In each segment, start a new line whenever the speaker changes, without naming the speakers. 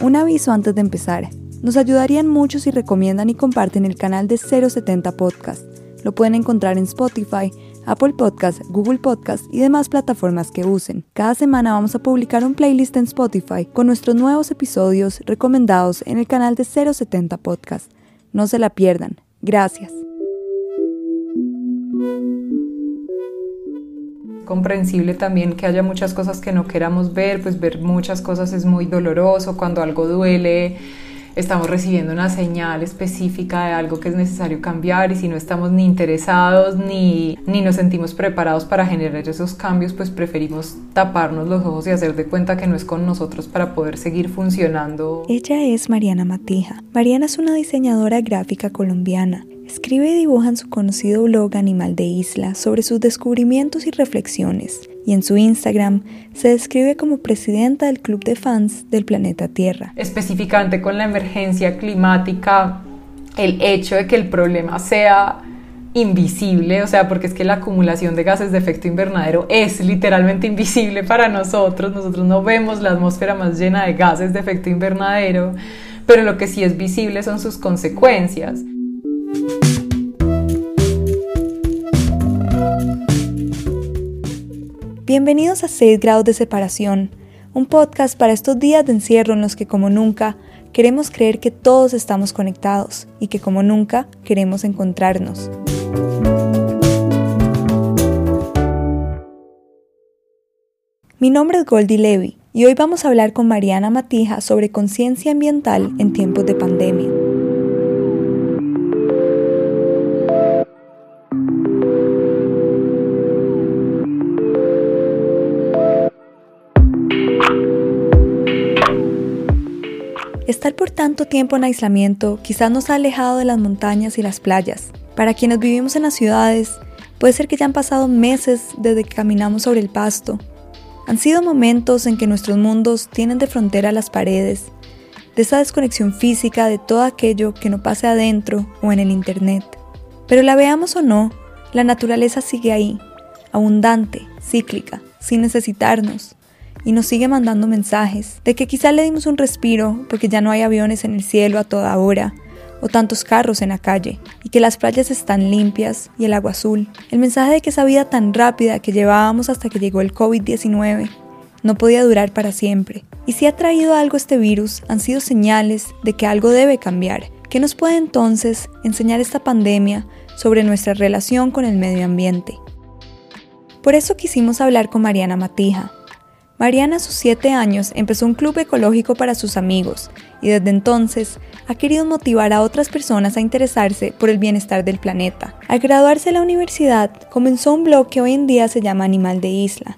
Un aviso antes de empezar. Nos ayudarían mucho si recomiendan y comparten el canal de 070 Podcast. Lo pueden encontrar en Spotify, Apple Podcast, Google Podcast y demás plataformas que usen. Cada semana vamos a publicar un playlist en Spotify con nuestros nuevos episodios recomendados en el canal de 070 Podcast. No se la pierdan. Gracias.
Comprensible también que haya muchas cosas que no queramos ver, pues ver muchas cosas es muy doloroso, cuando algo duele estamos recibiendo una señal específica de algo que es necesario cambiar y si no estamos ni interesados ni, ni nos sentimos preparados para generar esos cambios, pues preferimos taparnos los ojos y hacer de cuenta que no es con nosotros para poder seguir funcionando.
Ella es Mariana Matija. Mariana es una diseñadora gráfica colombiana Escribe y dibuja en su conocido blog Animal de Isla sobre sus descubrimientos y reflexiones, y en su Instagram se describe como presidenta del club de fans del planeta Tierra.
Específicamente con la emergencia climática, el hecho de que el problema sea invisible, o sea, porque es que la acumulación de gases de efecto invernadero es literalmente invisible para nosotros, nosotros no vemos la atmósfera más llena de gases de efecto invernadero, pero lo que sí es visible son sus consecuencias.
Bienvenidos a 6 grados de separación, un podcast para estos días de encierro en los que como nunca queremos creer que todos estamos conectados y que como nunca queremos encontrarnos. Mi nombre es Goldie Levy y hoy vamos a hablar con Mariana Matija sobre conciencia ambiental en tiempos de pandemia. Estar por tanto tiempo en aislamiento quizás nos ha alejado de las montañas y las playas. Para quienes vivimos en las ciudades, puede ser que ya han pasado meses desde que caminamos sobre el pasto. Han sido momentos en que nuestros mundos tienen de frontera las paredes, de esa desconexión física de todo aquello que no pase adentro o en el Internet. Pero la veamos o no, la naturaleza sigue ahí, abundante, cíclica, sin necesitarnos y nos sigue mandando mensajes de que quizá le dimos un respiro porque ya no hay aviones en el cielo a toda hora o tantos carros en la calle y que las playas están limpias y el agua azul. El mensaje de que esa vida tan rápida que llevábamos hasta que llegó el COVID-19 no podía durar para siempre. Y si ha traído algo este virus, han sido señales de que algo debe cambiar. ¿Qué nos puede entonces enseñar esta pandemia sobre nuestra relación con el medio ambiente? Por eso quisimos hablar con Mariana Matija, Mariana a sus 7 años empezó un club ecológico para sus amigos y desde entonces ha querido motivar a otras personas a interesarse por el bienestar del planeta. Al graduarse de la universidad, comenzó un blog que hoy en día se llama Animal de Isla.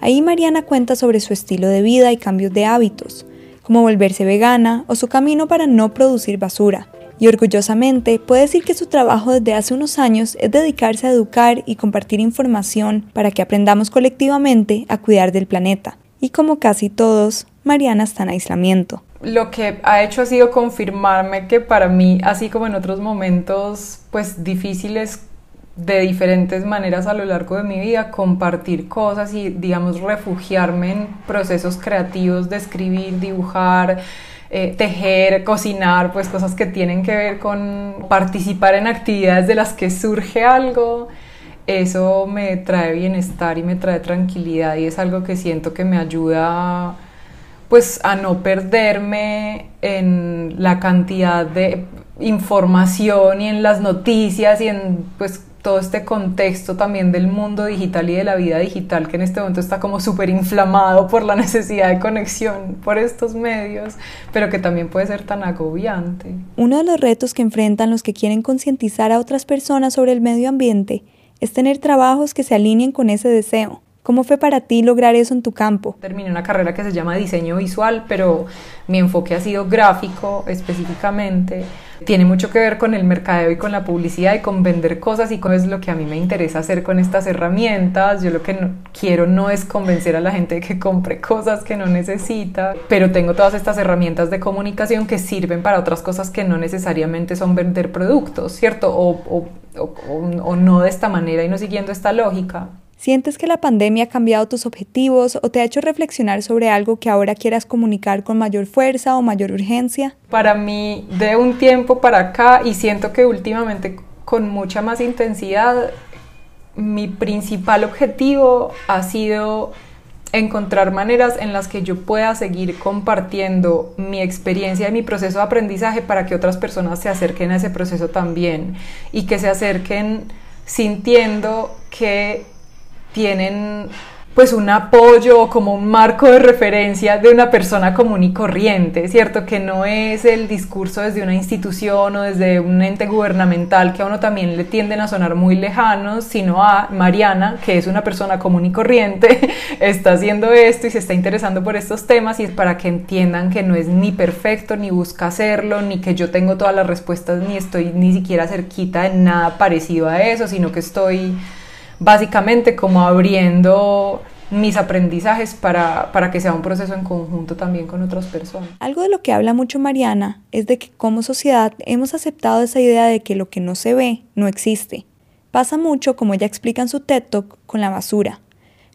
Ahí Mariana cuenta sobre su estilo de vida y cambios de hábitos, como volverse vegana o su camino para no producir basura, y orgullosamente puede decir que su trabajo desde hace unos años es dedicarse a educar y compartir información para que aprendamos colectivamente a cuidar del planeta. Y como casi todos, Mariana está en aislamiento.
Lo que ha hecho ha sido confirmarme que para mí, así como en otros momentos pues difíciles de diferentes maneras a lo largo de mi vida, compartir cosas y digamos refugiarme en procesos creativos de escribir, dibujar, eh, tejer, cocinar, pues cosas que tienen que ver con participar en actividades de las que surge algo, eso me trae bienestar y me trae tranquilidad y es algo que siento que me ayuda pues a no perderme en la cantidad de información y en las noticias y en pues todo este contexto también del mundo digital y de la vida digital que en este momento está como súper inflamado por la necesidad de conexión por estos medios, pero que también puede ser tan agobiante.
Uno de los retos que enfrentan los que quieren concientizar a otras personas sobre el medio ambiente es tener trabajos que se alineen con ese deseo. ¿Cómo fue para ti lograr eso en tu campo?
Terminé una carrera que se llama diseño visual, pero mi enfoque ha sido gráfico específicamente. Tiene mucho que ver con el mercadeo y con la publicidad y con vender cosas y con es lo que a mí me interesa hacer con estas herramientas. Yo lo que quiero no es convencer a la gente de que compre cosas que no necesita, pero tengo todas estas herramientas de comunicación que sirven para otras cosas que no necesariamente son vender productos, ¿cierto? o, o, o no de esta manera y no siguiendo esta lógica.
¿Sientes que la pandemia ha cambiado tus objetivos o te ha hecho reflexionar sobre algo que ahora quieras comunicar con mayor fuerza o mayor urgencia?
Para mí, de un tiempo para acá, y siento que últimamente con mucha más intensidad, mi principal objetivo ha sido encontrar maneras en las que yo pueda seguir compartiendo mi experiencia y mi proceso de aprendizaje para que otras personas se acerquen a ese proceso también y que se acerquen sintiendo que tienen pues un apoyo como un marco de referencia de una persona común y corriente, ¿cierto? Que no es el discurso desde una institución o desde un ente gubernamental que a uno también le tienden a sonar muy lejanos, sino a Mariana, que es una persona común y corriente, está haciendo esto y se está interesando por estos temas y es para que entiendan que no es ni perfecto, ni busca hacerlo, ni que yo tengo todas las respuestas, ni estoy ni siquiera cerquita de nada parecido a eso, sino que estoy básicamente como abriendo mis aprendizajes para, para, que sea un proceso en conjunto también con otras personas.
Algo de lo que habla mucho Mariana es de que como sociedad hemos aceptado esa idea de que lo que no se ve no existe. Pasa mucho, como ella explica en su TED Talk, con la basura.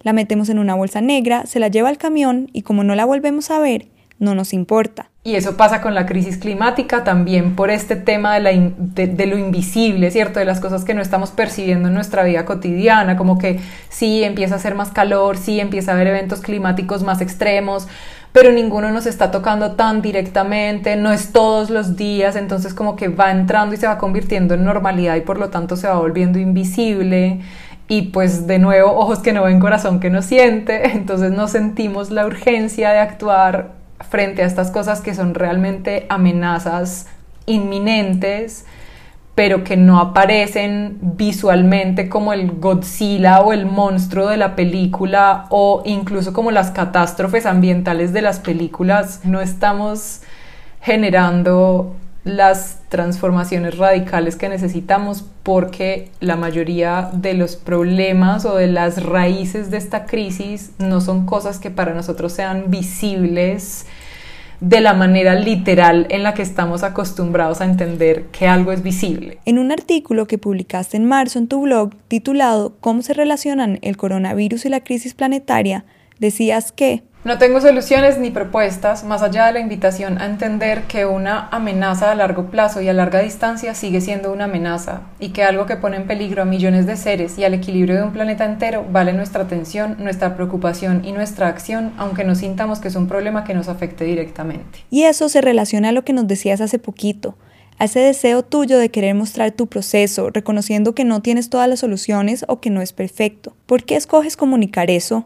La metemos en una bolsa negra, se la lleva al camión y como no la volvemos a ver, no nos importa.
Y eso pasa con la crisis climática también por este tema de, la de, lo invisible, ¿cierto? De las cosas que no estamos percibiendo en nuestra vida cotidiana, como que sí empieza a hacer más calor, sí empieza a haber eventos climáticos más extremos, pero ninguno nos está tocando tan directamente, no es todos los días, entonces como que va entrando y se va convirtiendo en normalidad y por lo tanto se va volviendo invisible. Y pues de nuevo, ojos que no ven, corazón que no siente, entonces no sentimos la urgencia de actuar frente a estas cosas que son realmente amenazas inminentes, pero que no aparecen visualmente como el Godzilla o el monstruo de la película o incluso como las catástrofes ambientales de las películas. No estamos generando las transformaciones radicales que necesitamos porque la mayoría de los problemas o de las raíces de esta crisis no son cosas que para nosotros sean visibles de la manera literal en la que estamos acostumbrados a entender que algo es visible.
En un artículo que publicaste en marzo en tu blog titulado ¿Cómo se relacionan el coronavirus y la crisis planetaria? Decías que
no tengo soluciones ni propuestas más allá de la invitación a entender que una amenaza a largo plazo y a larga distancia sigue siendo una amenaza y que algo que pone en peligro a millones de seres y al equilibrio de un planeta entero vale nuestra atención, nuestra preocupación y nuestra acción, aunque no sintamos que es un problema que nos afecte directamente.
Y eso se relaciona a lo que nos decías hace poquito, a ese deseo tuyo de querer mostrar tu proceso, reconociendo que no tienes todas las soluciones o que no es perfecto. ¿Por qué escoges comunicar eso?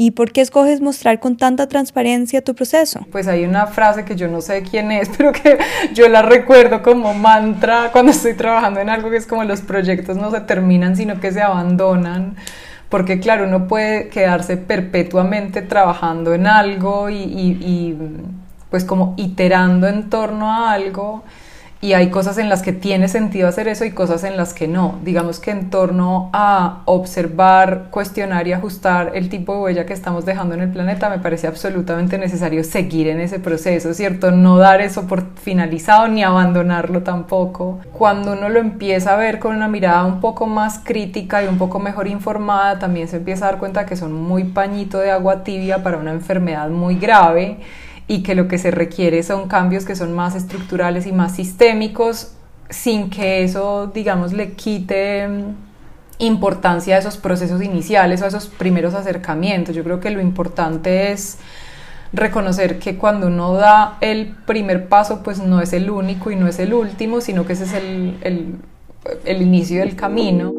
¿Y por qué escoges mostrar con tanta transparencia tu proceso?
Pues hay una frase que yo no sé quién es, pero que yo la recuerdo como mantra cuando estoy trabajando en algo que es como los proyectos no se terminan, sino que se abandonan. Porque claro, uno puede quedarse perpetuamente trabajando en algo y, y pues como iterando en torno a algo y hay cosas en las que tiene sentido hacer eso y cosas en las que no. Digamos que en torno a observar, cuestionar y ajustar el tipo de huella que estamos dejando en el planeta, me parece absolutamente necesario seguir en ese proceso, ¿cierto? No dar eso por finalizado ni abandonarlo tampoco. Cuando uno lo empieza a ver con una mirada un poco más crítica y un poco mejor informada, también se empieza a dar cuenta que son muy pañito de agua tibia para una enfermedad muy grave y que lo que se requiere son cambios que son más estructurales y más sistémicos sin que eso, digamos, le quite mm, importancia a esos procesos iniciales o a esos primeros acercamientos. Yo creo que lo importante es reconocer que cuando uno da el primer paso, pues no es el único y no es el último, sino que ese es el, el, el inicio del camino.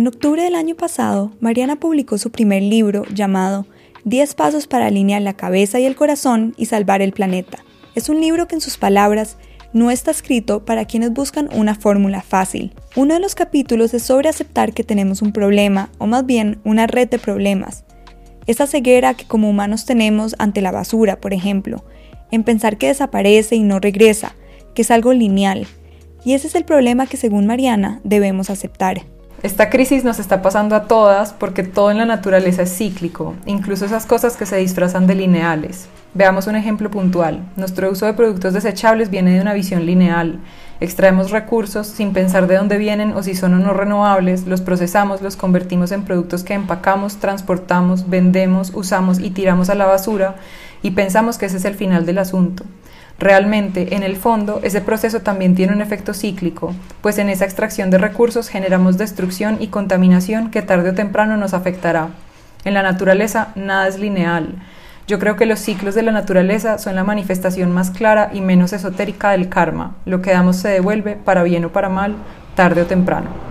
En octubre del año pasado, Mariana publicó su primer libro llamado 10 pasos para alinear la cabeza y el corazón y salvar el planeta. Es un libro que en sus palabras no está escrito para quienes buscan una fórmula fácil. Uno de los capítulos es sobre aceptar que tenemos un problema, o más bien una red de problemas. Esa ceguera que como humanos tenemos ante la basura, por ejemplo, en pensar que desaparece y no regresa, que es algo lineal. Y ese es el problema que según Mariana debemos aceptar.
Esta crisis nos está pasando a todas porque todo en la naturaleza es cíclico, incluso esas cosas que se disfrazan de lineales. Veamos un ejemplo puntual. Nuestro uso de productos desechables viene de una visión lineal. Extraemos recursos sin pensar de dónde vienen o si son o no renovables, los procesamos, los convertimos en productos que empacamos, transportamos, vendemos, usamos y tiramos a la basura y pensamos que ese es el final del asunto. Realmente, en el fondo, ese proceso también tiene un efecto cíclico, pues en esa extracción de recursos generamos destrucción y contaminación que tarde o temprano nos afectará. En la naturaleza nada es lineal. Yo creo que los ciclos de la naturaleza son la manifestación más clara y menos esotérica del karma. Lo que damos se devuelve, para bien o para mal, tarde o temprano.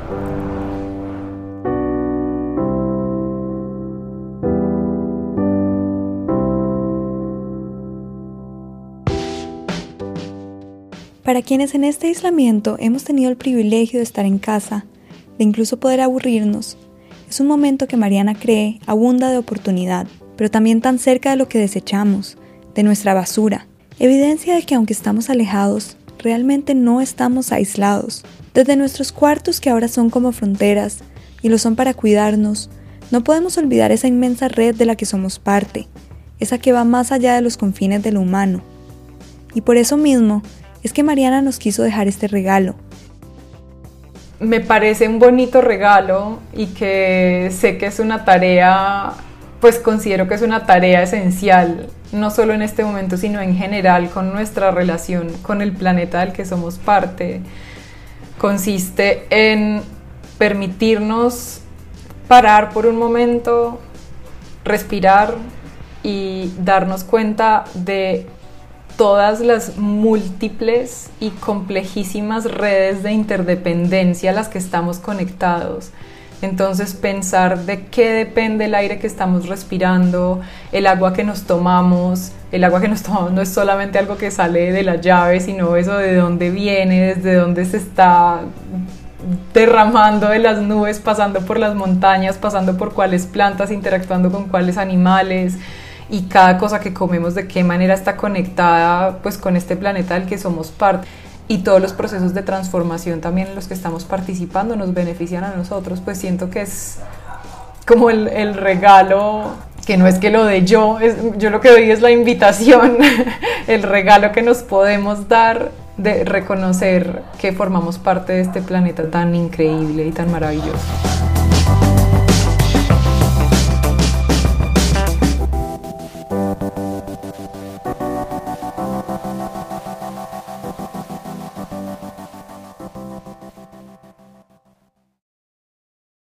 Para quienes en este aislamiento hemos tenido el privilegio de estar en casa, de incluso poder aburrirnos, es un momento que Mariana cree abunda de oportunidad, pero también tan cerca de lo que desechamos, de nuestra basura, evidencia de que aunque estamos alejados, realmente no estamos aislados. Desde nuestros cuartos que ahora son como fronteras, y lo son para cuidarnos, no podemos olvidar esa inmensa red de la que somos parte, esa que va más allá de los confines de lo humano. Y por eso mismo, es que Mariana nos quiso dejar este regalo.
Me parece un bonito regalo y que sé que es una tarea, pues considero que es una tarea esencial, no solo en este momento, sino en general con nuestra relación con el planeta del que somos parte. Consiste en permitirnos parar por un momento, respirar y darnos cuenta de todas las múltiples y complejísimas redes de interdependencia a las que estamos conectados. Entonces pensar de qué depende el aire que estamos respirando, el agua que nos tomamos. El agua que nos tomamos no es solamente algo que sale de la llave, sino eso de dónde viene, desde dónde se está derramando de las nubes, pasando por las montañas, pasando por cuáles plantas, interactuando con cuáles animales y cada cosa que comemos de qué manera está conectada pues con este planeta del que somos parte y todos los procesos de transformación también en los que estamos participando nos benefician a nosotros, pues siento que es como el, el regalo, que no es que lo dé yo, es, yo lo que doy es la invitación, el regalo que nos podemos dar de reconocer que formamos parte de este planeta tan increíble y tan maravilloso.